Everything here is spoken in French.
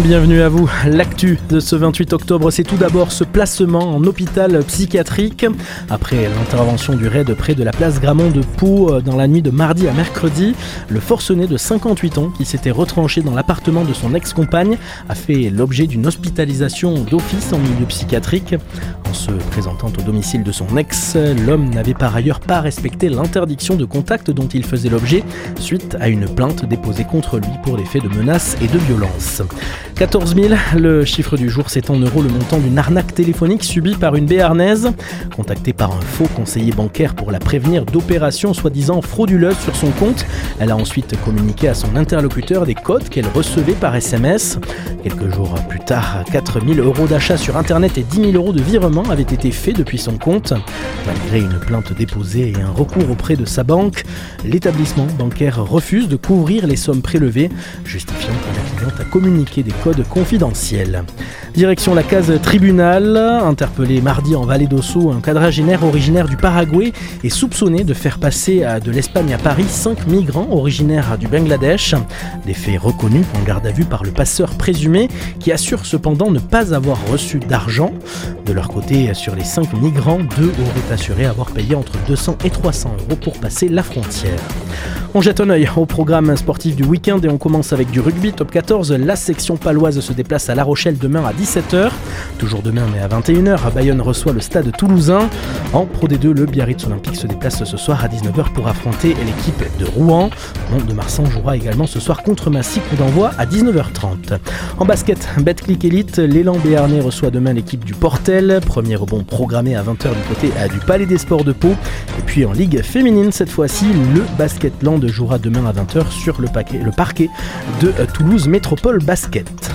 Bienvenue à vous. L'actu de ce 28 octobre, c'est tout d'abord ce placement en hôpital psychiatrique. Après l'intervention du raid près de la place Gramont de Pau euh, dans la nuit de mardi à mercredi, le forcené de 58 ans qui s'était retranché dans l'appartement de son ex-compagne a fait l'objet d'une hospitalisation d'office en milieu psychiatrique. En se présentant au domicile de son ex, l'homme n'avait par ailleurs pas respecté l'interdiction de contact dont il faisait l'objet suite à une plainte déposée contre lui pour des faits de menaces et de violence. 14 000, le chiffre du jour, c'est en euros le montant d'une arnaque téléphonique subie par une béarnaise. Contactée par un faux conseiller bancaire pour la prévenir d'opérations soi-disant frauduleuses sur son compte, elle a ensuite communiqué à son interlocuteur des codes qu'elle recevait par SMS. Quelques jours plus tard, 4 000 euros d'achat sur Internet et 10 000 euros de virement avaient été faits depuis son compte. Malgré une plainte déposée et un recours auprès de sa banque, l'établissement bancaire refuse de couvrir les sommes prélevées, justifiant que la cliente a communiqué des codes confidentiels. Direction la case tribunal, interpellé mardi en Vallée d'Osso, un quadragénaire originaire du Paraguay est soupçonné de faire passer de l'Espagne à Paris cinq migrants originaires du Bangladesh. Des faits reconnus en garde à vue par le passeur présumé qui assure cependant ne pas avoir reçu d'argent. De leur côté, sur les cinq migrants, deux auraient assuré avoir payé entre 200 et 300 euros pour passer la frontière. On jette un œil au programme sportif du week-end et on commence avec du rugby top 14. La section paloise se déplace à La Rochelle demain à 17h. Toujours demain mais à 21h, Bayonne reçoit le stade toulousain. En Pro D2, le Biarritz Olympique se déplace ce soir à 19h pour affronter l'équipe de Rouen. Monde de Marsan jouera également ce soir contre Massy, coup d'envoi à 19h30. En basket, Betclic Elite, l'élan béarnais reçoit demain l'équipe du Premier rebond programmé à 20h du côté du Palais des Sports de Pau. Et puis en Ligue féminine, cette fois-ci, le Basketland jouera demain à 20h sur le parquet de Toulouse Métropole Basket.